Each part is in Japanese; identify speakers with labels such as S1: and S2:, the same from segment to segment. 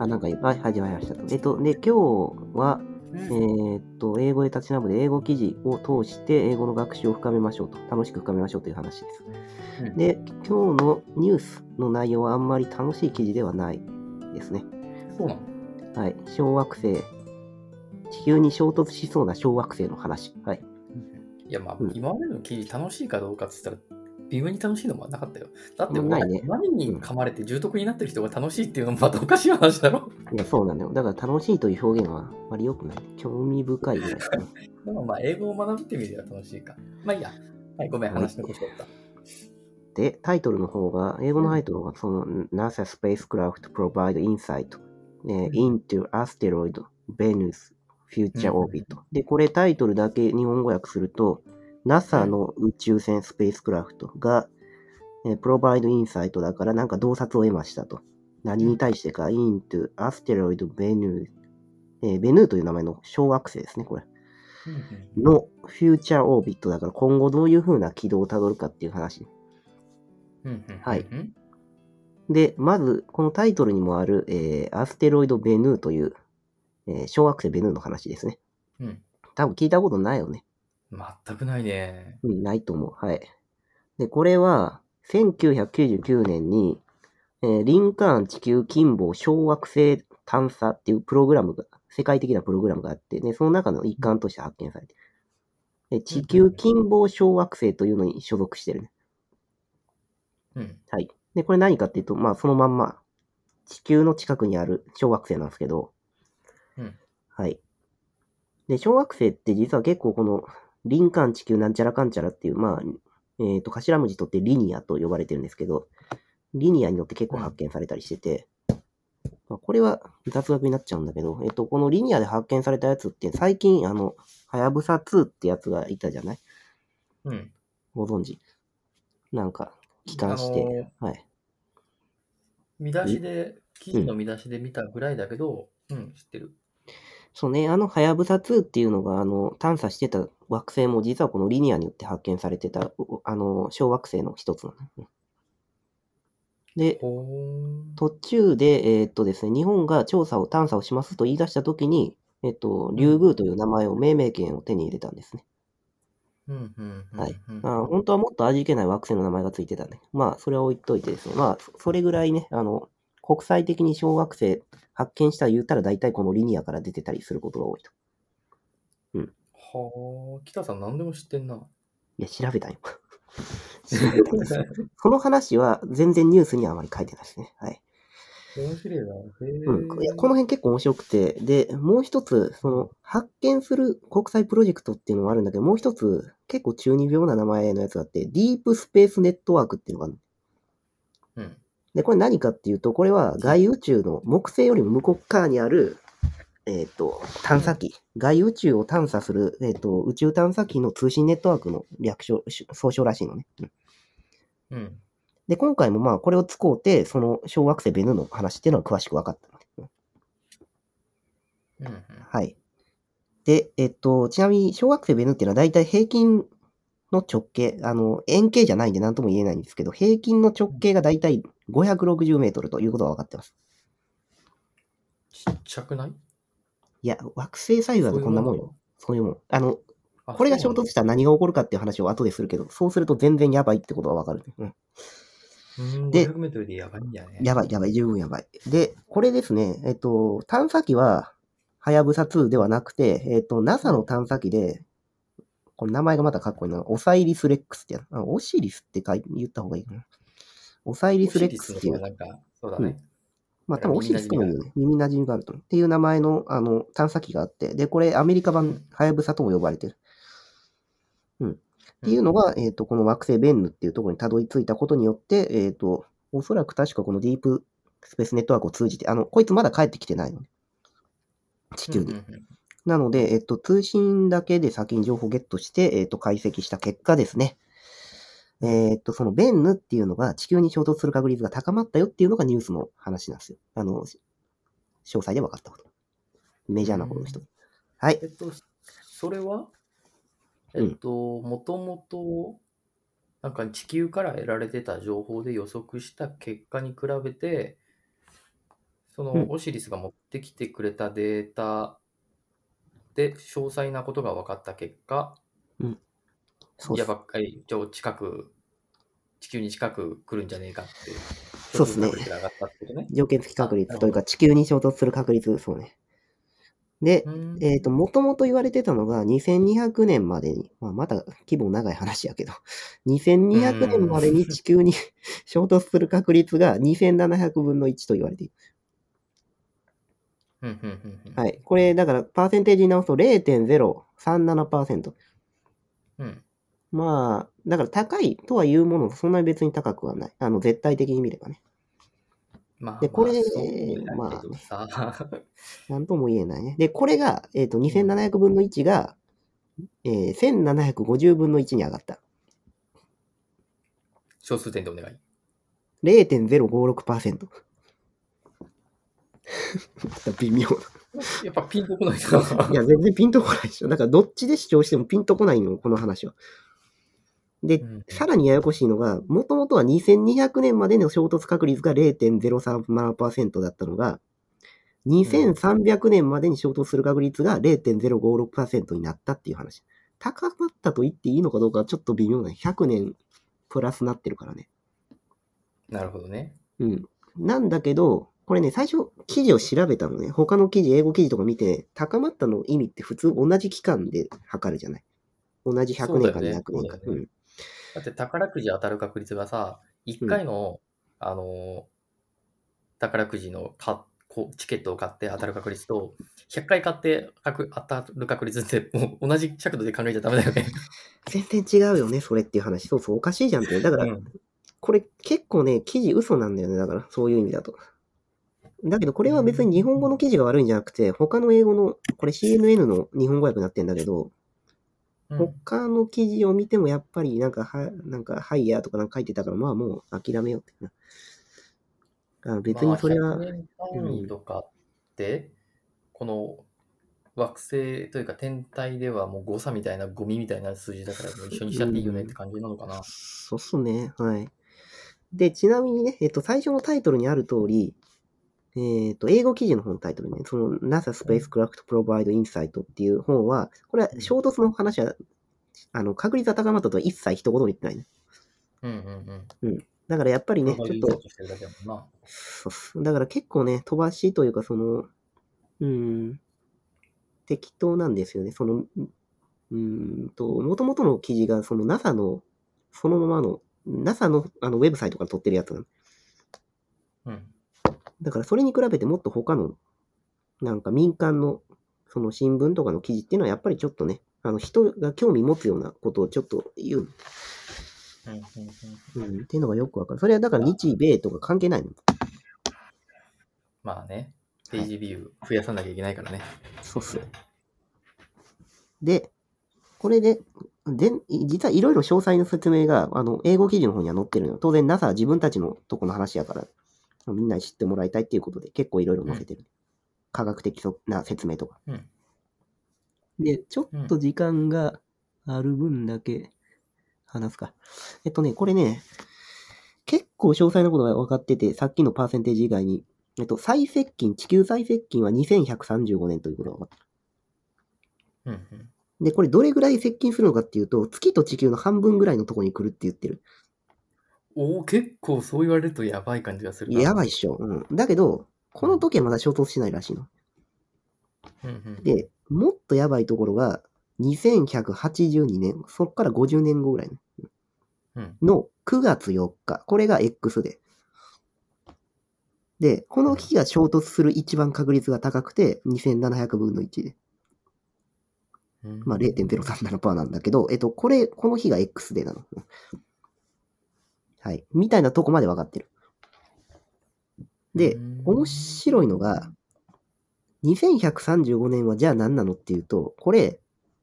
S1: あ、なんか、はい、始まりましたと。えっと、で、今日は、えっと、英語で立ち直る英語記事を通して英語の学習を深めましょうと。楽しく深めましょうという話です。で、今日のニュースの内容はあんまり楽しい記事ではないですね。
S2: そうなの
S1: はい。小惑星、地球に衝突しそうな小惑星の話。はい。
S2: いや、まあ、
S1: うん
S2: 今までの記事楽しいかどうかって言ったら、微妙に楽しいのもなかったよ。だって、
S1: ないね
S2: に噛まれて重篤になってる人が楽しいっていうのもまたおかしい話だろ。
S1: いや、そうなんだよ。だから楽しいという表現はあまり良くない。興味深いぐらいで
S2: もまあ、英語を学ぶって意味では楽しいか。まあいいや。はい、ごめん、話のことだった。
S1: で、タイトルの方が、英語のタイトルが、その NASA spacecraft provide insight、えー into asteroid Venus future
S2: うん
S1: orbit、で、これタイトルだけ日本語訳すると、NASA の宇宙船スペースクラフトが、えー provide insight だからなんか洞察を得ましたと。何に対してか、into asteroid Venus、えー、ベヌーという名前の小惑星ですね、これ。のフューチャーオービットだから今後どういう風な軌道をたどるかっていう話。はい
S2: うん
S1: で、まず、このタイトルにもある、えーアステロイド・ベヌーという、えー小惑星ベヌーの話ですね。
S2: うん。
S1: 多分聞いたことないよね。
S2: 全くないね。
S1: うん、ないと思う。はい。で、これは、1999年に、えーリンカーン地球近傍小惑星探査っていうプログラムが、世界的なプログラムがあって、で、その中の一環として発見されて、で地球近傍小惑星というのに所属してるね。
S2: うん。
S1: はい。で、これ何かっていうと、まあ、そのまんま、地球の近くにある小惑星なんですけど、
S2: うん
S1: はい。で、小惑星って実は結構この、リンカーン地球なんちゃらかんちゃらっていう、まあ、えっ、と、頭文字取ってリニアと呼ばれてるんですけど、リニアによって結構発見されたりしてて、まあ、これは雑学になっちゃうんだけど、えっ、と、このリニアで発見されたやつって、最近、あの、はやぶさ2ってやつがいたじゃない？
S2: うん。
S1: ご存知？なんか、帰還して、はい。
S2: 見出しで、記事の見出しで見たぐらいだけど、うん、知ってる。
S1: そうね、あの、はやぶさ2っていうのが、あの、探査してた惑星も実はこのリニアによって発見されてた、うあの、小惑星の一つなのね。で、途中で、えーっとですね、日本が調査を、探査をしますと言い出したときに、えっと、リュウグウという名前を、命名権を手に入れたんですね。
S2: うん、うん、うん。
S1: はい
S2: うん
S1: あ本当はもっと味気ない惑星の名前がついてたね。まあ、それは置いといてですね。まあ、そそれぐらいね、あの、国際的に小惑星発見したら言ったら大体このリニアから出てたりすることが多いと。
S2: はあ、北さん何でも知ってんな。
S1: いや、調べたよ。調べたんですよこの話は全然ニュースにはあまり書いてないですね。はい。
S2: 面白いな。へ
S1: うん。いや、この辺結構面白くて、で、もう一つ、その、発見する国際プロジェクトっていうのもあるんだけど、もう一つ、結構中二病な名前のやつがあって、ディープスペースネットワークっていうのがあるの
S2: うん。
S1: で、これ何かっていうと、これは外宇宙の木星よりも向こう側にある、えっ、と、探査機、外宇宙を探査する、えっ、と、宇宙探査機の通信ネットワークの略称、総称らしいのね。うん
S2: うん。
S1: で、今回もまあ、これを使うて、その小惑星ベヌの話っていうのは詳しく分かったのね。うん
S2: うん。
S1: はい。で、えっと、ちなみに小惑星ベヌっていうのは大体平均の直径、あの、円形じゃないんで何とも言えないんですけど、平均の直径が大体560メートルということが分かってます。
S2: ちっちゃくない？
S1: いや、惑星サイズだとこんなもんよ。そういうもん。あの、
S2: あ
S1: これが衝突したら何が起こるかっていう話を後でするけど、そうすると全然やばいってことがわかる、うん。
S2: だうん。
S1: で
S2: 500メートルでやばいんね？
S1: やばい、やばい、十分やばい。で、これですね、えっと、探査機は、はやぶさ2ではなくて、えっと、NASA の探査機で、これ名前がまたかっこいいな。オサイリスレックスってやつ。あオシリスって書い言った方がいいかな。オサイリスレックスっていう
S2: そうだね。
S1: まあ多分オシリスとも。耳馴染みがあると。っていう名前のあの探査機があって、で、これアメリカ版ハヤブサとも呼ばれてる。うん。っていうのが、えっ、と、この惑星ベンヌっていうところにたどり着いたことによって、えっ、と、おそらく確かこのディープスペースネットワークを通じて、あの、こいつまだ帰ってきてないのね。地球に。
S2: うんうんうん
S1: なので、えっと、通信だけで先に情報をゲットして、えっと、解析した結果ですね。えっと、そのベンヌっていうのが地球に衝突する確率が高まったよっていうのがニュースの話なんですよ。あの、詳細で分かったこと。メジャーなことの一つ。はい
S2: え。っと、それは
S1: うん
S2: えっと、もともと、なんか地球から得られてた情報で予測した結果に比べて、その
S1: うん
S2: オシリスが持ってきてくれたデータで詳細なことが分かった結果、
S1: そうです。
S2: やばい、ちょ近く、地球に近く来るんじゃねえかって、
S1: そうっすね
S2: ね。
S1: 条件付き確
S2: あ
S1: 率というか、地球に衝突する確率、そうね。で、
S2: うん
S1: えっ、と、もともと言われてたのが、2200年までに、まあ、まだ規模長い話やけど、2200年までに地球に 衝突する確率が2700分の1と言われている。はい。これ、だから、パーセンテージに直すと0.037%。
S2: うん
S1: まあ、だから高いとは言うものの、そんなに別に高くはない。あの、絶対的に見ればね。
S2: まあ、
S1: でこれ
S2: まあそうだ
S1: まあなんとも言えないね。で、これが、えっ、と、2700分の1が、えー、1750分の1に上がった。
S2: 小数点でお願い。
S1: 0.056%。微妙
S2: やっぱピンとこない
S1: な。いや、全然ピンとこないでしょ。だから、どっちで主張してもピンとこないの、この話は。で
S2: う、ん
S1: さらにややこしいのが、もともとは2200年までの衝突確率が0.037%だったのが、2300年までに衝突する確率が0.056%になったっていう話。高まったと言っていいのかどうかはちょっと微妙な。100年プラスなってるからね。
S2: なるほどね。
S1: うん。なんだけど、これね、最初記事を調べたのね。他の記事、英語記事とか見て、高まったの意味って普通同じ期間で測るじゃない。同じ100年か
S2: そうだよね
S1: 200年か。
S2: そうだよねだって宝くじ当たる確率がさ、1回の、あのー、宝くじのかこうチケットを買って当たる確率と、100回買って確当たる確率って、もう同じ尺度で考えちゃダメだよね。
S1: 全然違うよね、それっていう話。そうそう、おかしいじゃんって。だから、
S2: うん
S1: これ結構ね、記事嘘なんだよね。だから、そういう意味だと。だけど、これは別に日本語の記事が悪いんじゃなくて、他の英語の、これ CNN の日本語訳になってんだけど、
S2: うん
S1: 他の記事を見てもやっぱりなんか、は、なんか、ハイヤーとかなんか書いてたから、まあもう諦めようってな。あの別にそれは、
S2: まあ、100年単位とかって、この惑星というか天体ではもう誤差みたいなゴミみたいな数字だからもう一緒にしちゃっていいよねって感じなのかな。
S1: そうっすね。はい。で、ちなみにね、えっと、最初のタイトルにある通り、えっと、英語記事の本のタイトルね、その NASA Spacecraft Provide Insight っていう本は、これは衝突の話は、あの、確率が高まったとは一切一言も言ってないね。
S2: うんうんうん。
S1: だからやっぱりね、ちょっと。そうっすだから結構ね、飛ばしというか、その、うん、適当なんですよね。その、うーんと、もともとの記事が、その NASA の、そのままの、NASA のあのウェブサイトから撮ってるやつなの
S2: うん。
S1: だからそれに比べてもっと他の、なんか民間の、その新聞とかの記事っていうのはやっぱりちょっとね、あの人が興味持つようなことをちょっと言う、
S2: うんうんうん
S1: うん、っていうのがよくわかる。それはだから日米とか関係ないの。
S2: まあね、ページビュー増やさなきゃいけないからね。
S1: そうっす。で、これで、で、実はいろいろ詳細な説明が、あの、英語記事の方には載ってるのよ。当然 NASA は自分たちのとこの話やから、みんなに知ってもらいたいっていうことで結構いろいろ載せてる。科学的な説明とか。
S2: うん。
S1: で、ちょっと時間がある分だけ話すか。えっとね、これね、結構詳細なことが分かってて、さっきのパーセンテージ以外に、えっと、最接近、地球最接近は2135年ということが分かった。
S2: うんうん。
S1: で、これどれぐらい接近するのかっていうと、月と地球の半分ぐらいのところに来るって言ってる。
S2: おお、結構そう言われるとやばい感じがするな。
S1: やばいっしょ。うん。だけど、この時はまだ衝突しないらしいの。
S2: うんうん。
S1: で、もっとやばいところが、2182年、そっから50年後ぐらい
S2: うん。
S1: の9月4日。これが X で。で、この日が衝突する一番確率が高くて、2700分の1で。
S2: うん
S1: まあ0.037%なんだけど、えっと、これ、この日が X デーなの。はい。みたいなとこまで分かってる。で
S2: うん、
S1: 面白いのが、2135年はじゃあ何なのっていうと、これ、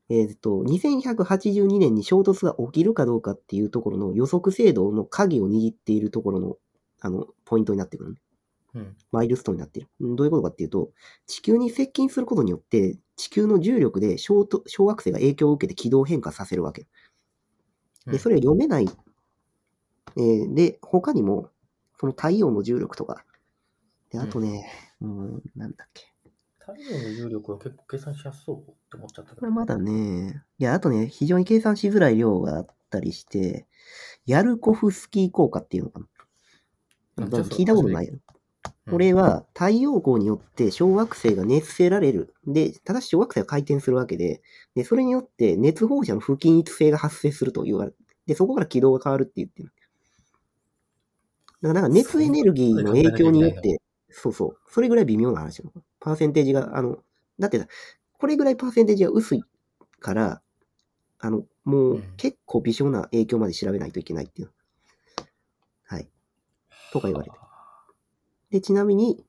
S1: えっ、と、2182年に衝突が起きるかどうかっていうところの予測精度の鍵を握っているところの、あの、ポイントになってくる、ね。
S2: うん。
S1: マイルストーンになっている。うんどういうことかっていうと、地球に接近することによって、地球の重力で小と小惑星が影響を受けて軌道変化させるわけ。で、それを読めない。えーで、他にも、その太陽の重力とか、で、あとね、うん、なんだっけ。
S2: 太陽の重力は結構計算しやすそうって思っちゃったけど
S1: これまだね、いや、あとね、非常に計算しづらい量があったりして、ヤルコフスキー効果っていうのかな。か聞いたことないよ。
S2: うん
S1: これは太陽光によって小惑星が熱せられる。で、ただし小惑星が回転するわけで、で、それによって熱放射の不均一性が発生すると言われで、そこから軌道が変わるって言ってる。だからなんか熱エネルギーの影響によって、そうそう、それぐらい微妙な話なの。パーセンテージが、あの、だってさ、これぐらいパーセンテージが薄いから、あの、も
S2: う
S1: うん結構微小な影響まで調べないといけないっていう。はい。とか言われて。で、ちなみに、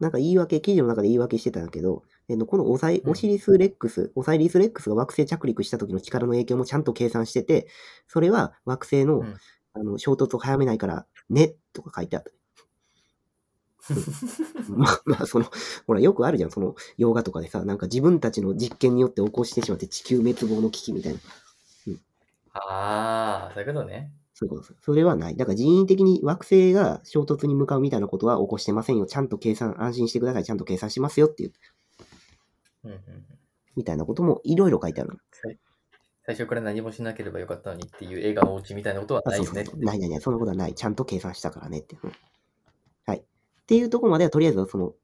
S1: なんか言い訳、記事の中で言い訳してたんだけど、えっと、このオサイ
S2: うん
S1: オシリス・レックス、オサイリス・レックスが惑星着陸した時の力の影響もちゃんと計算してて、それは惑星の,、
S2: うん
S1: あの衝突を早めないから、ね、とか書いてあった。まあ、まあ、その、ほら、よくあるじゃん、その、洋画とかでさ、なんか自分たちの実験によって起こしてしまって地球滅亡の危機みたいな。
S2: ああ、そういうことね。
S1: そういうことです。それはない。だから人為的に惑星が衝突に向かうみたいなことは起こしてませんよ。ちゃんと計算、安心してください。ちゃんと計算しますよっていう、
S2: うんうんうん
S1: みたいなこともいろいろ書いてある。
S2: 最初から何もしなければよかったのにっていう映画のお家みたいなことは
S1: あ
S2: ないよね。
S1: そうそうそう。ないないない。そんなことはない。ちゃんと計算したからねって。うんはい。っていうところまではとりあえずその、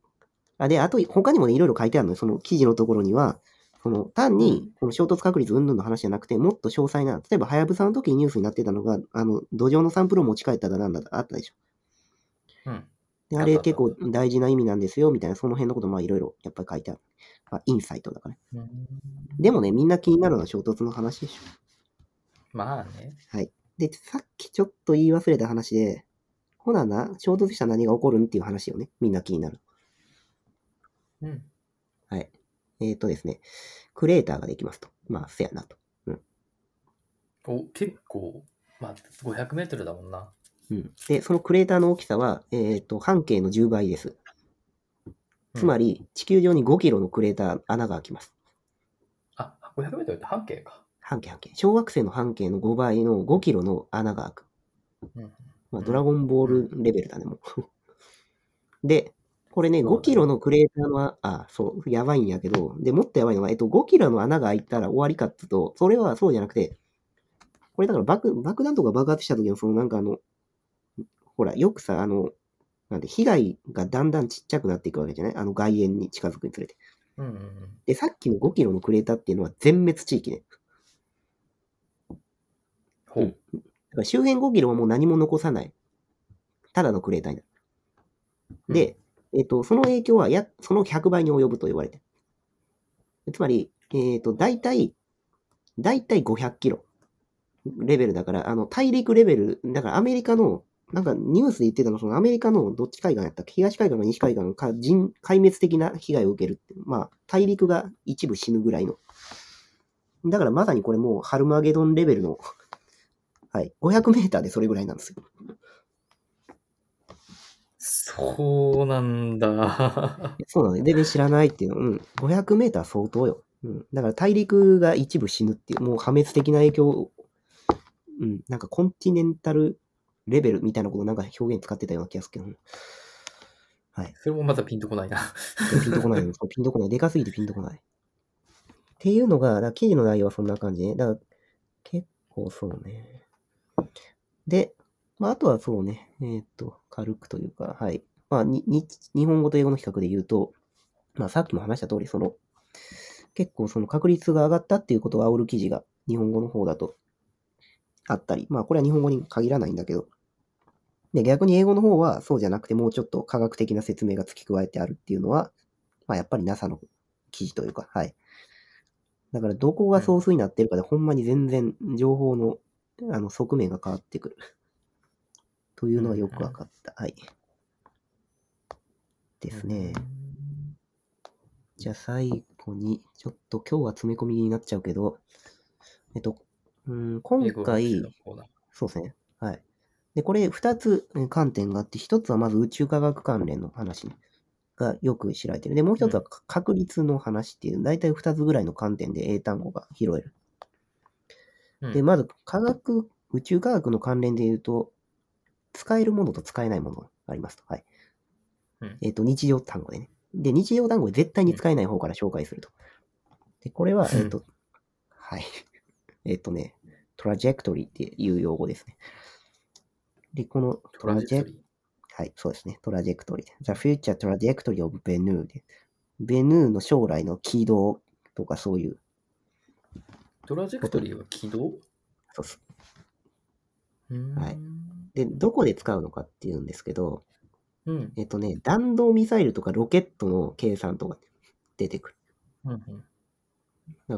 S1: あ、で、あと他にもね、いろいろ書いてあるのよ。その記事のところには、その単にこの衝突確率云々の話じゃなくて、もっと詳細な、例えば、はやぶさの時にニュースになってたのが、あの、土壌のサンプルを持ち帰っただなんだ、あったでしょ。
S2: うん。
S1: であれ結構大事な意味なんですよ、みたいな、その辺のこともまあいろいろやっぱり書いてある。まあ、インサイトだからね。
S2: うん
S1: でもね、みんな気になるのは衝突の話でしょ。
S2: まあね。
S1: で、さっきちょっと言い忘れた話で、ほなな、衝突したら何が起こるんっていう話よね。みんな気になる。
S2: うん。
S1: はい。えっ、とですね、クレーターができますと。まあ、せやなと。
S2: お、結構、まあ、500メートルだもんな。
S1: うん。で、そのクレーターの大きさは、えっ、と、半径の10倍です。つま
S2: り、
S1: り、地球上に5キロのクレーター、穴が開きます。
S2: あ、500メートルって半径か。
S1: 半径半径。小惑星の半径の5倍の5キロの穴が開く。
S2: うん。
S1: まあ、
S2: うん
S1: ドラゴンボールレベルだね、もう。で、これね、
S2: そうだね
S1: 5キロのクレーターのあ、あ、そう、やばいんやけど、で、もっとやばいのが、えっと、5キロの穴が開いたら終わりかっていうと、それはそうじゃなくて、これだから爆、爆弾とか爆発した時の、そのなんかあの、ほら、よくさ、あの、なんで、被害がだんだんちっちゃくなっていくわけじゃない？あの外縁に近づくにつれて。
S2: うんうんうん。
S1: で、さっきの5キロのクレーターっていうのは全滅地域ね。
S2: ほう。
S1: だから周辺5キロはもう何も残さない。ただのクレーターになる。で、えっ、と、その影響はや、その100倍に及ぶと言われてる。つまり、えっ、と、大体、大体500キロレベルだから、あの、大陸レベル、だからアメリカの、なんかニュースで言ってたの、そのアメリカのどっち海岸やったっけ？東海岸か西海岸か人、壊滅的な被害を受けるって。まあ、大陸が一部死ぬぐらいの。だからまさにこれもうハルマゲドンレベルの、はい、500メーターでそれぐらいなんですよ。
S2: そうなんだ。
S1: そうなのね。全然知らないっていうの。うん。500メーター相当よ。うん。だから大陸が一部死ぬっていう、もう破滅的な影響を、うん。なんかコンティネンタルレベルみたいなことなんか表現使ってたような気がするけど。はい。
S2: それもまたピンとこないな。
S1: ピンとこない ピンとこない。でかすぎてピンとこない。っていうのが、だ記事の内容はそんな感じね。だから結構そうね。で、まあ、あとはそうね。えーっと、軽くというか、はい。まあ、に、に、日本語と英語の比較で言うと、まあ、さっきも話した通り、その、結構その確率が上がったっていうことを煽る記事が日本語の方だとあったり、まあ、これは日本語に限らないんだけど、で、逆に英語の方はそうじゃなくて、もうちょっと科学的な説明が付け加えてあるっていうのは、まあ、やっぱり NASA の記事というか、はい。だから、どこがソースになってるかで、ほんまに全然情報の、あの、側面が変わってくる。というのはよくわかった。はい。ですね。じゃあ最後に、ちょっと今日は詰め込みになっちゃうけど、えっと、うん、今回そうですね。はい。で、これ二つえ観点があって、一つはまず宇宙科学関連の話ねがよく知られてる。で、もう一つはか確率の話っていう、だいたい二つぐらいの観点で英単語が拾える。
S2: うん
S1: で、まず科学、宇宙科学の関連で言うと、使えるものと使えないものがありますと。はい。
S2: うん
S1: えっ、と、日常単語でね。で、日常単語で絶対に使えない方から紹介すると。で、これは、
S2: うん
S1: えっ、と、はい。えっ、とね、トラジェクトリーっていう用語ですね。で、このトラジェクはい、そうですね。トラジェクトリー。The future trajectory of Bennu で。ベヌーの将来の軌道とかそういう、
S2: トラジェクトリーは軌道？
S1: そうっす
S2: うん
S1: はいで、どこで使うのかっていうんですけど、
S2: うん。
S1: えっとね、弾道ミサイルとかロケットの計算とか出てくる。
S2: うんうん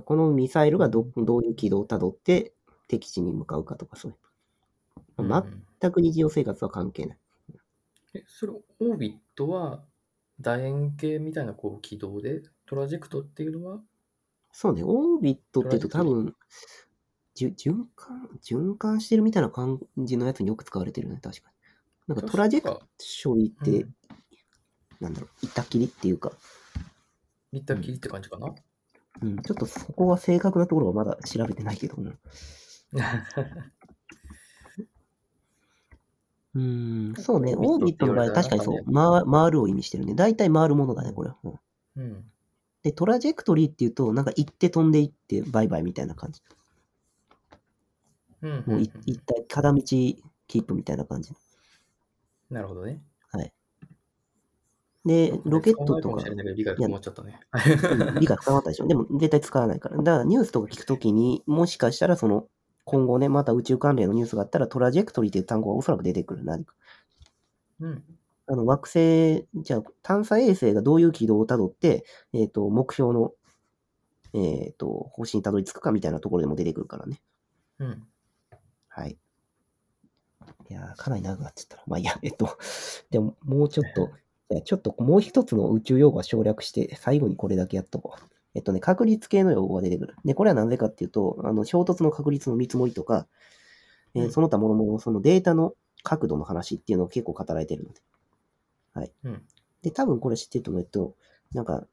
S1: このミサイルがどどういう軌道をたどって敵地に向かうかとかそういう。
S2: うん。
S1: 全く日常生活は関係ない。
S2: え、それ、オービットは楕円形みたいなこう軌道で、トラジェクトっていうのは、
S1: そうね、オービットって言うと多分、じゅ循環、循環してるみたいな感じのやつによく使われてるね、確かに。なんかトラジェクトリーって、
S2: うん。
S1: なんだろう、板切りっていうか、
S2: 見たきりって感じかな？
S1: うん、ちょっとそこは正確なところはまだ調べてないけど、う んうーん、そうね、オ
S2: オービッ
S1: トの場合確かにそう回回るを意味してるね。大体回るものだね、これは。うん
S2: うん。
S1: で、トラジェクトリーっていうと、なんか行って飛んでいって、バイバイみたいな感じ。
S2: うん。
S1: もうい一体、片道キープみたいな感じ。
S2: なるほどね。
S1: で、ロケットとか
S2: 理解が困っちゃったね。
S1: うん理解深まったでしょ。でも絶対使わないから。だからニュースとか聞くときに、もしかしたらその、今後ね、また宇宙関連のニュースがあったら、トラジェクトリーっていう単語がおそらく出てくる。何か。
S2: うん。
S1: あの、惑星、じゃあ、探査衛星がどういう軌道をたどって、えっ、と、目標の、えっ、と、方針にたどり着くかみたいなところでも出てくるからね。
S2: うん。
S1: はい。いやー、かなり長くなっちゃったな。まあいいや、えっと、でも、もうちょっと、ちょっともう一つの宇宙用語は省略して、最後にこれだけやっとこう。えっとね、確率系の用語が出てくる。で、これはなぜかっていうと、あの、衝突の確率の見積もりとか、えー
S2: うん
S1: その他もろもろ、そのデータの角度の話っていうのが結構語られてるので。はい。
S2: うん
S1: で、多分これ知ってると思うと、なんか、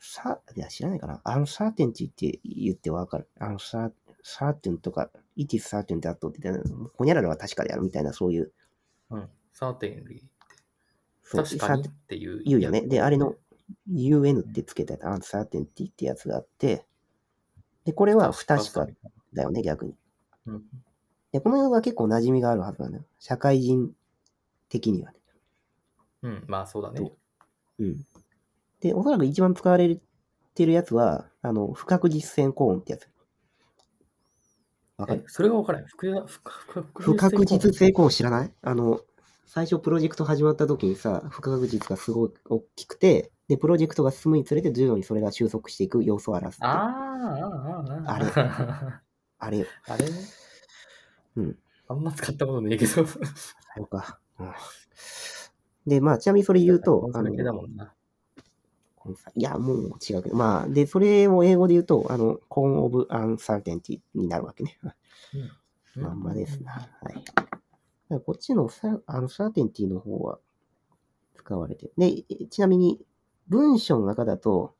S1: さ、いや、知らないかな。アンサーテンティって言ってわかる。アンサー、サーテンとか、it is certain that って言って、ほにゃららは確かであるみたいな、そういう。
S2: うん。サーテンリー。
S1: そう
S2: 確かにっていう。
S1: 言うよね。で、あれの UN ってつけたアンサーテンティってやつがあって、で、これは不確かだよね、逆に。
S2: うん。
S1: で、この用語は結構馴染みがあるはずなのよ。社会人的にはね。
S2: うん。まあそうだね
S1: そ。うん。で、おそらく一番使われてるやつは、あの、不確実性コーンってやつ。わかる？
S2: えそれが分からない。不確不
S1: 不確実性コーン知らない？あの、最初プロジェクト始まった時にさ、不確実がすごい大きくて、で、プロジェクトが進むにつれて徐々にそれが収束していく様子を表す。
S2: あーあー、あーあ
S1: あれ
S2: ー。
S1: あれよ。
S2: あれね。
S1: うん。
S2: あんま使ったことねえけど。
S1: そうか。うんで、まあ、ちなみにそれ言うと、あのいや、もう違うけど、まあ、で、それを英語で言うと、あの、コーンオブアンサーテンティになるわけね。
S2: うん
S1: まんまですな。はい。こっちのサアンサーテンティの方は使われてる。で、ちなみに文章の中だと、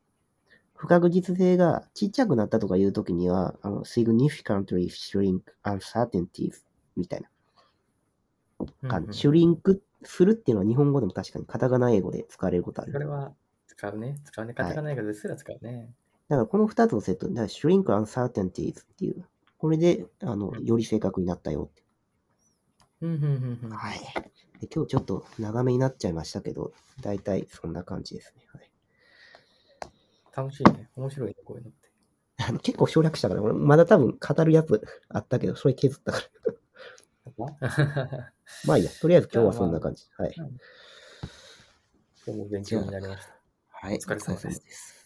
S1: 不確実性がちっちゃくなったとかいうときには、あの、significantly shrink uncertainties みたいな感じ。シュリンクするっていうのは日本語でも確かにカタカナ英語で使われることある。
S2: それは使うね。使うね。カタカナ英語ですら使うね。
S1: だからこの二つのセット、だから shrink uncertainties っていう、これで、あの、より正確になったよって。
S2: うん、うん、うんうん。
S1: はい。で今日ちょっと長めになっちゃいましたけど、大体そんな感じですね。はい、
S2: 楽しいね。面白いね、こういうのって。
S1: あの結構省略したから、俺まだ多分語るやつあったけど、それ削ったから。まあいいや、とりあえず今日はそんな感じ。はい。
S2: 今日も勉強になりました。
S1: はい。
S2: お疲れ様です
S1: お疲れ様です。